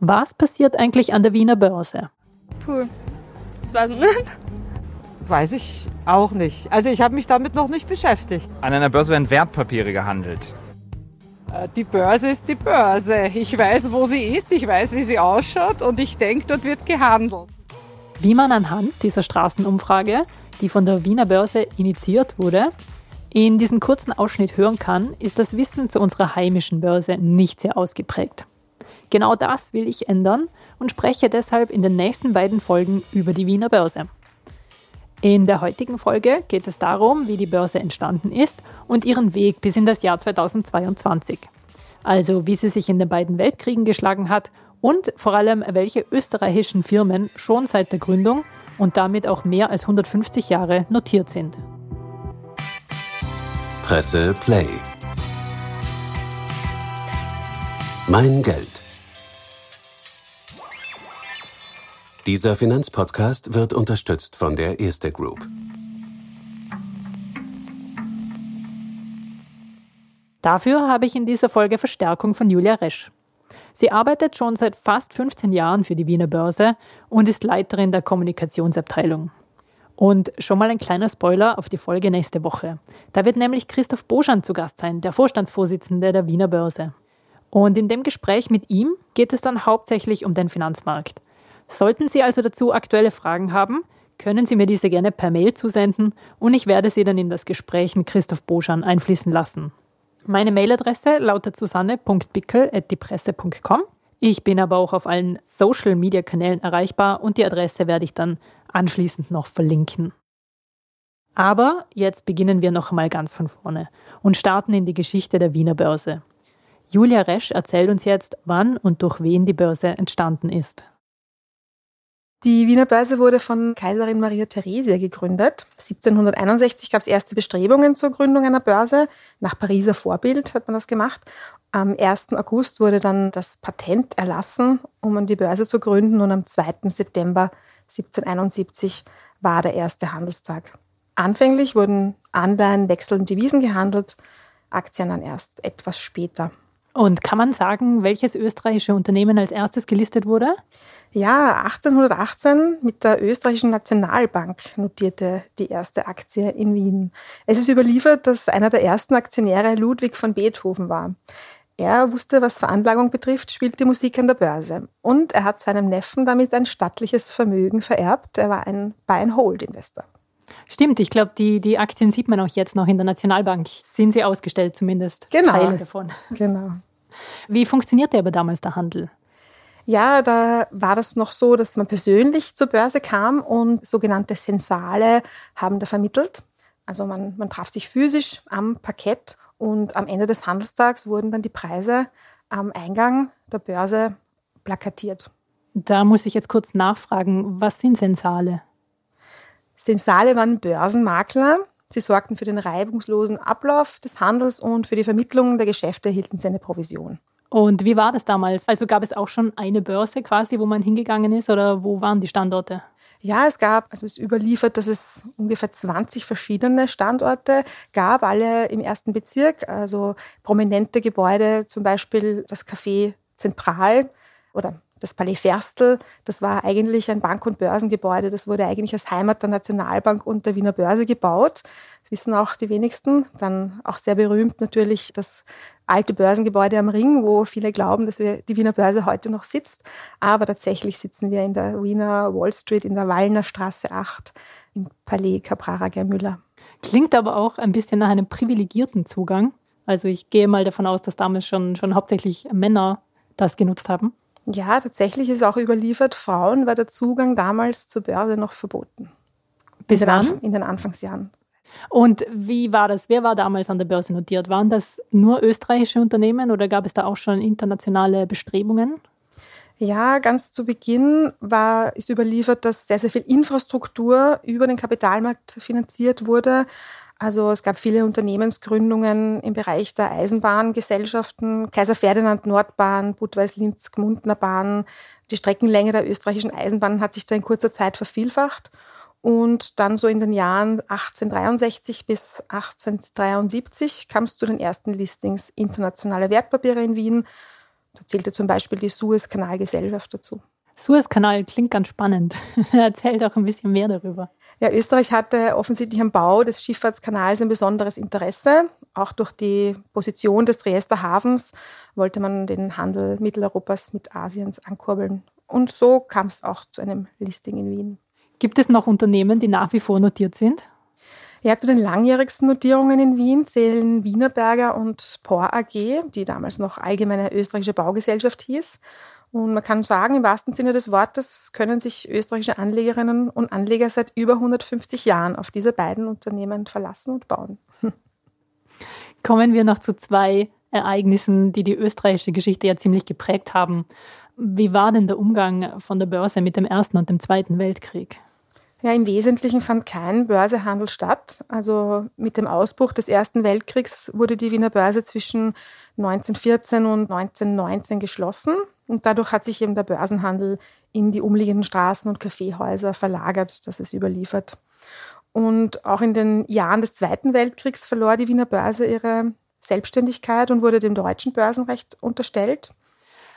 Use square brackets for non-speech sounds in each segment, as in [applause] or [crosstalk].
Was passiert eigentlich an der Wiener Börse? Puh, das weiß ich nicht. Weiß ich auch nicht. Also ich habe mich damit noch nicht beschäftigt. An einer Börse werden Wertpapiere gehandelt. Äh, die Börse ist die Börse. Ich weiß, wo sie ist, ich weiß, wie sie ausschaut und ich denke, dort wird gehandelt. Wie man anhand dieser Straßenumfrage, die von der Wiener Börse initiiert wurde, in diesem kurzen Ausschnitt hören kann, ist das Wissen zu unserer heimischen Börse nicht sehr ausgeprägt. Genau das will ich ändern und spreche deshalb in den nächsten beiden Folgen über die Wiener Börse. In der heutigen Folge geht es darum, wie die Börse entstanden ist und ihren Weg bis in das Jahr 2022. Also wie sie sich in den beiden Weltkriegen geschlagen hat und vor allem welche österreichischen Firmen schon seit der Gründung und damit auch mehr als 150 Jahre notiert sind. Presse Play. Mein Geld. Dieser Finanzpodcast wird unterstützt von der Erste Group. Dafür habe ich in dieser Folge Verstärkung von Julia Resch. Sie arbeitet schon seit fast 15 Jahren für die Wiener Börse und ist Leiterin der Kommunikationsabteilung. Und schon mal ein kleiner Spoiler auf die Folge nächste Woche. Da wird nämlich Christoph Boschan zu Gast sein, der Vorstandsvorsitzende der Wiener Börse. Und in dem Gespräch mit ihm geht es dann hauptsächlich um den Finanzmarkt. Sollten Sie also dazu aktuelle Fragen haben, können Sie mir diese gerne per Mail zusenden und ich werde sie dann in das Gespräch mit Christoph Boschan einfließen lassen. Meine Mailadresse lautet susanne.pickel.diepresse.com. Ich bin aber auch auf allen Social-Media-Kanälen erreichbar und die Adresse werde ich dann anschließend noch verlinken. Aber jetzt beginnen wir noch einmal ganz von vorne und starten in die Geschichte der Wiener Börse. Julia Resch erzählt uns jetzt, wann und durch wen die Börse entstanden ist. Die Wiener Börse wurde von Kaiserin Maria Theresia gegründet. 1761 gab es erste Bestrebungen zur Gründung einer Börse. Nach Pariser Vorbild hat man das gemacht. Am 1. August wurde dann das Patent erlassen, um die Börse zu gründen. Und am 2. September 1771 war der erste Handelstag. Anfänglich wurden Anleihen, Wechsel und Devisen gehandelt, Aktien dann erst etwas später. Und kann man sagen, welches österreichische Unternehmen als erstes gelistet wurde? Ja, 1818 mit der österreichischen Nationalbank notierte die erste Aktie in Wien. Es ist überliefert, dass einer der ersten Aktionäre Ludwig von Beethoven war. Er wusste, was Veranlagung betrifft, spielte Musik an der Börse. Und er hat seinem Neffen damit ein stattliches Vermögen vererbt. Er war ein Buy-and-Hold-Investor. Stimmt, ich glaube, die, die Aktien sieht man auch jetzt noch in der Nationalbank. Sind sie ausgestellt zumindest? Genau. Teile davon. Genau. Wie funktionierte aber damals der Handel? Ja, da war das noch so, dass man persönlich zur Börse kam und sogenannte Sensale haben da vermittelt. Also man, man traf sich physisch am Parkett und am Ende des Handelstags wurden dann die Preise am Eingang der Börse plakatiert. Da muss ich jetzt kurz nachfragen, was sind Sensale? Sensale waren Börsenmakler. Sie sorgten für den reibungslosen Ablauf des Handels und für die Vermittlung der Geschäfte erhielten sie eine Provision. Und wie war das damals? Also gab es auch schon eine Börse quasi, wo man hingegangen ist oder wo waren die Standorte? Ja, es gab, also es ist überliefert, dass es ungefähr 20 verschiedene Standorte gab, alle im ersten Bezirk, also prominente Gebäude, zum Beispiel das Café Zentral oder das Palais Ferstel, das war eigentlich ein Bank- und Börsengebäude. Das wurde eigentlich als Heimat der Nationalbank und der Wiener Börse gebaut. Das wissen auch die wenigsten. Dann auch sehr berühmt natürlich das alte Börsengebäude am Ring, wo viele glauben, dass wir die Wiener Börse heute noch sitzt. Aber tatsächlich sitzen wir in der Wiener Wall Street, in der Wallner Straße 8, im Palais Caprara Germüller. Klingt aber auch ein bisschen nach einem privilegierten Zugang. Also ich gehe mal davon aus, dass damals schon, schon hauptsächlich Männer das genutzt haben. Ja, tatsächlich ist auch überliefert, Frauen war der Zugang damals zur Börse noch verboten. Bis in den, wann? In den Anfangsjahren. Und wie war das? Wer war damals an der Börse notiert? Waren das nur österreichische Unternehmen oder gab es da auch schon internationale Bestrebungen? Ja, ganz zu Beginn war, ist überliefert, dass sehr, sehr viel Infrastruktur über den Kapitalmarkt finanziert wurde. Also es gab viele Unternehmensgründungen im Bereich der Eisenbahngesellschaften, Kaiser Ferdinand Nordbahn, Budweis-Linz, Gmundner Bahn. Die Streckenlänge der österreichischen Eisenbahn hat sich da in kurzer Zeit vervielfacht. Und dann so in den Jahren 1863 bis 1873 kam es zu den ersten Listings internationaler Wertpapiere in Wien. Da zählte zum Beispiel die Suezkanalgesellschaft dazu. Suezkanal klingt ganz spannend. [laughs] Erzählt auch ein bisschen mehr darüber. Ja, Österreich hatte offensichtlich am Bau des Schifffahrtskanals ein besonderes Interesse. Auch durch die Position des Triester Hafens wollte man den Handel Mitteleuropas mit Asiens ankurbeln. Und so kam es auch zu einem Listing in Wien. Gibt es noch Unternehmen, die nach wie vor notiert sind? Ja, zu den langjährigsten Notierungen in Wien zählen Wienerberger und POR AG, die damals noch Allgemeine Österreichische Baugesellschaft hieß. Und man kann sagen, im wahrsten Sinne des Wortes können sich österreichische Anlegerinnen und Anleger seit über 150 Jahren auf diese beiden Unternehmen verlassen und bauen. [laughs] Kommen wir noch zu zwei Ereignissen, die die österreichische Geschichte ja ziemlich geprägt haben. Wie war denn der Umgang von der Börse mit dem Ersten und dem Zweiten Weltkrieg? Ja, im Wesentlichen fand kein Börsehandel statt. Also mit dem Ausbruch des Ersten Weltkriegs wurde die Wiener Börse zwischen 1914 und 1919 geschlossen. Und dadurch hat sich eben der Börsenhandel in die umliegenden Straßen und Kaffeehäuser verlagert, das ist überliefert. Und auch in den Jahren des Zweiten Weltkriegs verlor die Wiener Börse ihre Selbstständigkeit und wurde dem deutschen Börsenrecht unterstellt.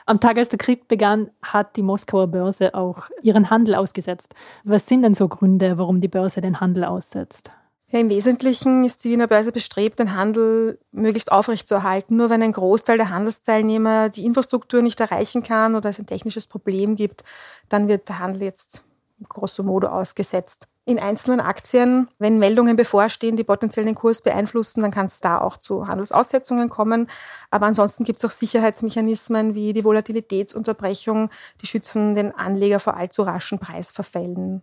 Am Tag, als der Krieg begann, hat die Moskauer Börse auch ihren Handel ausgesetzt. Was sind denn so Gründe, warum die Börse den Handel aussetzt? Ja, Im Wesentlichen ist die Wiener Börse bestrebt, den Handel möglichst aufrechtzuerhalten. Nur wenn ein Großteil der Handelsteilnehmer die Infrastruktur nicht erreichen kann oder es ein technisches Problem gibt, dann wird der Handel jetzt grosso modo ausgesetzt in einzelnen Aktien, wenn Meldungen bevorstehen, die potenziell den Kurs beeinflussen, dann kann es da auch zu Handelsaussetzungen kommen. Aber ansonsten gibt es auch Sicherheitsmechanismen wie die Volatilitätsunterbrechung, die schützen den Anleger vor allzu raschen Preisverfällen.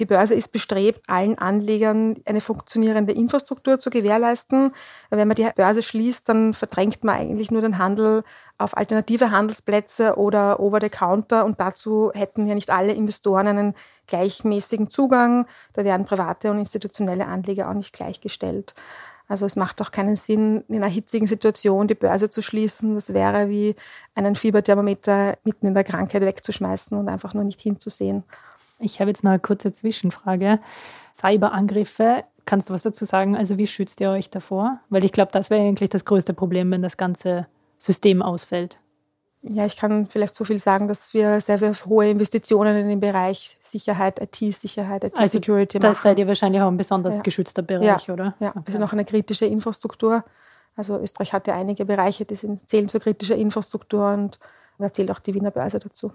Die Börse ist bestrebt, allen Anlegern eine funktionierende Infrastruktur zu gewährleisten. Wenn man die Börse schließt, dann verdrängt man eigentlich nur den Handel auf alternative Handelsplätze oder over the counter und dazu hätten ja nicht alle Investoren einen gleichmäßigen Zugang. Da werden private und institutionelle Anleger auch nicht gleichgestellt. Also es macht auch keinen Sinn, in einer hitzigen Situation die Börse zu schließen. Das wäre wie einen Fieberthermometer mitten in der Krankheit wegzuschmeißen und einfach nur nicht hinzusehen. Ich habe jetzt noch eine kurze Zwischenfrage. Cyberangriffe, kannst du was dazu sagen? Also wie schützt ihr euch davor? Weil ich glaube, das wäre eigentlich das größte Problem, wenn das ganze System ausfällt. Ja, ich kann vielleicht so viel sagen, dass wir sehr, sehr hohe Investitionen in den Bereich Sicherheit, IT-Sicherheit, IT-Security also, machen. Das seid ihr wahrscheinlich auch ein besonders ja. geschützter Bereich, ja. oder? Ja, wir sind auch eine kritische Infrastruktur. Also Österreich hat ja einige Bereiche, die sind, zählen zur kritischen Infrastruktur und da zählt auch die Wiener Börse dazu.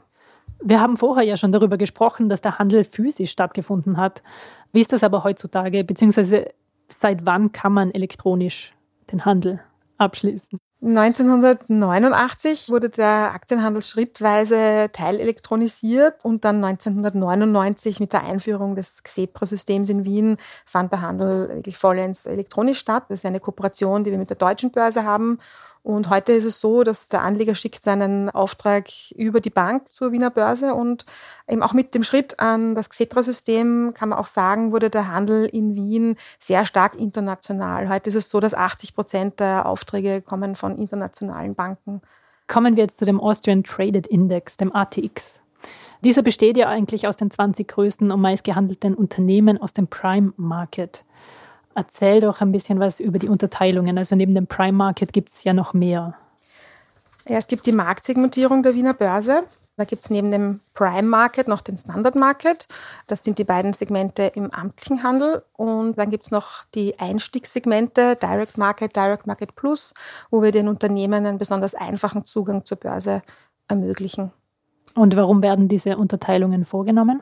Wir haben vorher ja schon darüber gesprochen, dass der Handel physisch stattgefunden hat. Wie ist das aber heutzutage? Beziehungsweise seit wann kann man elektronisch den Handel abschließen? 1989 wurde der Aktienhandel schrittweise teilelektronisiert und dann 1999 mit der Einführung des Xetra-Systems in Wien fand der Handel wirklich vollends elektronisch statt. Das ist eine Kooperation, die wir mit der deutschen Börse haben und heute ist es so, dass der Anleger schickt seinen Auftrag über die Bank zur Wiener Börse und eben auch mit dem Schritt an das Xetra-System kann man auch sagen, wurde der Handel in Wien sehr stark international. Heute ist es so, dass 80 Prozent der Aufträge kommen von internationalen Banken. Kommen wir jetzt zu dem Austrian Traded Index, dem ATX. Dieser besteht ja eigentlich aus den 20 größten und meistgehandelten Unternehmen aus dem Prime Market. Erzähl doch ein bisschen was über die Unterteilungen. Also neben dem Prime Market gibt es ja noch mehr. Ja, es gibt die Marktsegmentierung der Wiener Börse. Da gibt es neben dem Prime Market noch den Standard Market. Das sind die beiden Segmente im amtlichen Handel. Und dann gibt es noch die Einstiegssegmente Direct Market, Direct Market Plus, wo wir den Unternehmen einen besonders einfachen Zugang zur Börse ermöglichen. Und warum werden diese Unterteilungen vorgenommen?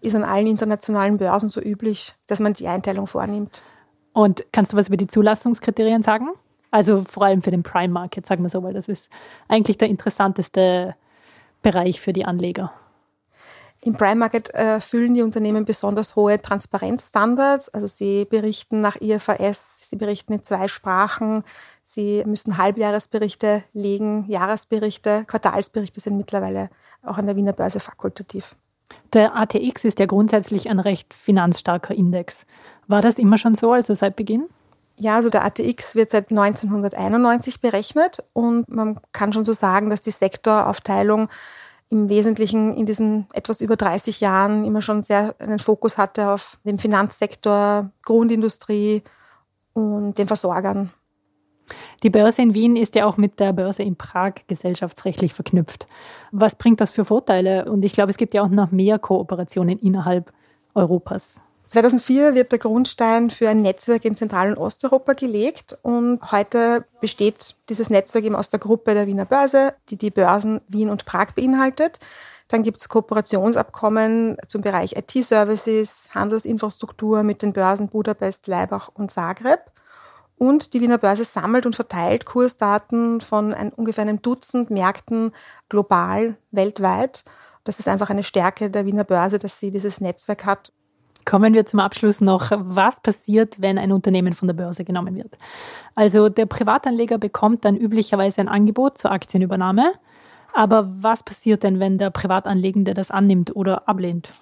Ist an allen internationalen Börsen so üblich, dass man die Einteilung vornimmt. Und kannst du was über die Zulassungskriterien sagen? Also vor allem für den Prime Market, sagen wir so, weil das ist eigentlich der interessanteste Bereich für die Anleger. Im Prime Market erfüllen die Unternehmen besonders hohe Transparenzstandards. Also sie berichten nach IFRS, sie berichten in zwei Sprachen, sie müssen Halbjahresberichte legen, Jahresberichte, Quartalsberichte sind mittlerweile auch an der Wiener Börse fakultativ. Der ATX ist ja grundsätzlich ein recht finanzstarker Index. War das immer schon so, also seit Beginn? Ja, also der ATX wird seit 1991 berechnet und man kann schon so sagen, dass die Sektoraufteilung im Wesentlichen in diesen etwas über 30 Jahren immer schon sehr einen Fokus hatte auf den Finanzsektor, Grundindustrie und den Versorgern. Die Börse in Wien ist ja auch mit der Börse in Prag gesellschaftsrechtlich verknüpft. Was bringt das für Vorteile? Und ich glaube, es gibt ja auch noch mehr Kooperationen innerhalb Europas. 2004 wird der Grundstein für ein Netzwerk in Zentral- und Osteuropa gelegt und heute besteht dieses Netzwerk eben aus der Gruppe der Wiener Börse, die die Börsen Wien und Prag beinhaltet. Dann gibt es Kooperationsabkommen zum Bereich IT-Services, Handelsinfrastruktur mit den Börsen Budapest, Leibach und Zagreb. Und die Wiener Börse sammelt und verteilt Kursdaten von ein, ungefähr einem Dutzend Märkten global, weltweit. Das ist einfach eine Stärke der Wiener Börse, dass sie dieses Netzwerk hat. Kommen wir zum Abschluss noch, was passiert, wenn ein Unternehmen von der Börse genommen wird. Also der Privatanleger bekommt dann üblicherweise ein Angebot zur Aktienübernahme. Aber was passiert denn, wenn der Privatanlegende das annimmt oder ablehnt?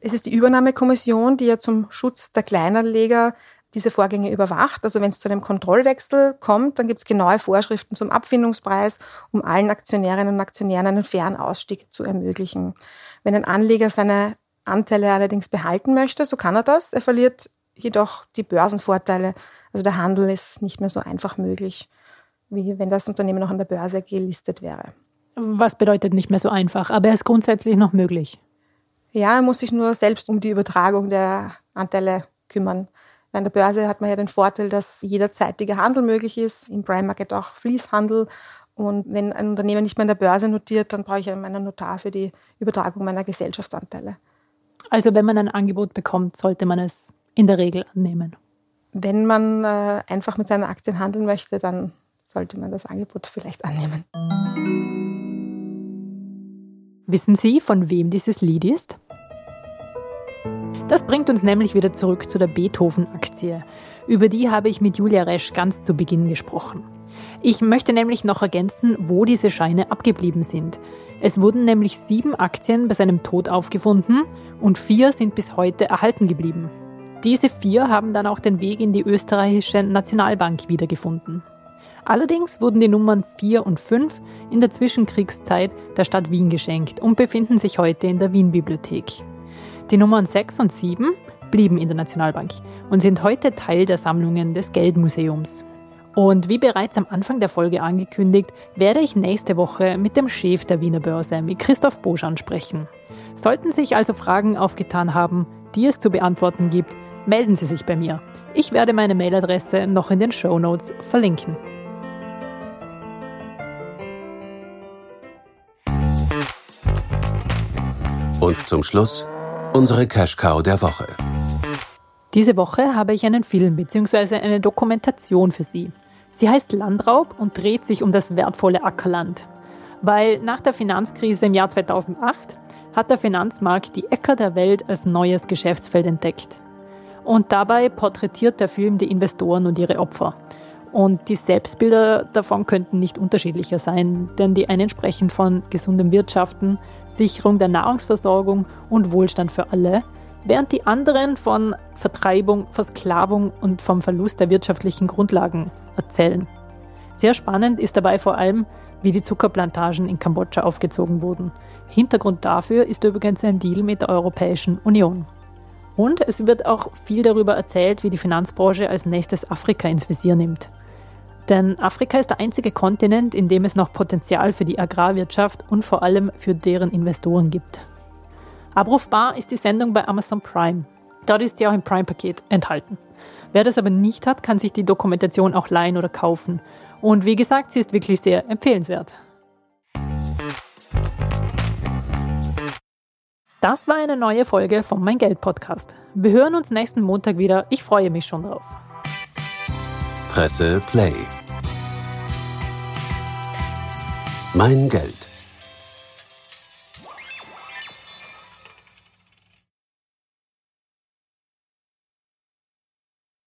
Es ist die Übernahmekommission, die ja zum Schutz der Kleinanleger diese Vorgänge überwacht. Also wenn es zu einem Kontrollwechsel kommt, dann gibt es genaue Vorschriften zum Abfindungspreis, um allen Aktionärinnen und Aktionären einen fairen Ausstieg zu ermöglichen. Wenn ein Anleger seine Anteile allerdings behalten möchte, so kann er das. Er verliert jedoch die Börsenvorteile. Also der Handel ist nicht mehr so einfach möglich, wie wenn das Unternehmen noch an der Börse gelistet wäre. Was bedeutet nicht mehr so einfach, aber er ist grundsätzlich noch möglich. Ja, er muss sich nur selbst um die Übertragung der Anteile kümmern. Bei der Börse hat man ja den Vorteil, dass jederzeitiger Handel möglich ist, im Prime Market auch Fließhandel. Und wenn ein Unternehmen nicht mehr an der Börse notiert, dann brauche ich einen Notar für die Übertragung meiner Gesellschaftsanteile. Also wenn man ein Angebot bekommt, sollte man es in der Regel annehmen. Wenn man äh, einfach mit seinen Aktien handeln möchte, dann sollte man das Angebot vielleicht annehmen. Wissen Sie, von wem dieses Lied ist? Das bringt uns nämlich wieder zurück zu der Beethoven-Aktie. Über die habe ich mit Julia Resch ganz zu Beginn gesprochen. Ich möchte nämlich noch ergänzen, wo diese Scheine abgeblieben sind. Es wurden nämlich sieben Aktien bei seinem Tod aufgefunden und vier sind bis heute erhalten geblieben. Diese vier haben dann auch den Weg in die österreichische Nationalbank wiedergefunden. Allerdings wurden die Nummern 4 und 5 in der Zwischenkriegszeit der Stadt Wien geschenkt und befinden sich heute in der Wien-Bibliothek. Die Nummern 6 und 7 blieben in der Nationalbank und sind heute Teil der Sammlungen des Geldmuseums. Und wie bereits am Anfang der Folge angekündigt, werde ich nächste Woche mit dem Chef der Wiener Börse, mit Christoph Boschan, sprechen. Sollten sich also Fragen aufgetan haben, die es zu beantworten gibt, melden Sie sich bei mir. Ich werde meine Mailadresse noch in den Show Notes verlinken. Und zum Schluss Unsere Cash Cow der Woche. Diese Woche habe ich einen Film bzw. eine Dokumentation für Sie. Sie heißt Landraub und dreht sich um das wertvolle Ackerland. Weil nach der Finanzkrise im Jahr 2008 hat der Finanzmarkt die Äcker der Welt als neues Geschäftsfeld entdeckt. Und dabei porträtiert der Film die Investoren und ihre Opfer. Und die Selbstbilder davon könnten nicht unterschiedlicher sein, denn die einen sprechen von gesundem Wirtschaften, Sicherung der Nahrungsversorgung und Wohlstand für alle, während die anderen von Vertreibung, Versklavung und vom Verlust der wirtschaftlichen Grundlagen erzählen. Sehr spannend ist dabei vor allem, wie die Zuckerplantagen in Kambodscha aufgezogen wurden. Hintergrund dafür ist übrigens ein Deal mit der Europäischen Union. Und es wird auch viel darüber erzählt, wie die Finanzbranche als nächstes Afrika ins Visier nimmt. Denn Afrika ist der einzige Kontinent, in dem es noch Potenzial für die Agrarwirtschaft und vor allem für deren Investoren gibt. Abrufbar ist die Sendung bei Amazon Prime. Dort ist sie auch im Prime-Paket enthalten. Wer das aber nicht hat, kann sich die Dokumentation auch leihen oder kaufen. Und wie gesagt, sie ist wirklich sehr empfehlenswert. Das war eine neue Folge vom Mein Geld Podcast. Wir hören uns nächsten Montag wieder. Ich freue mich schon drauf. Presse Play. Mein Geld.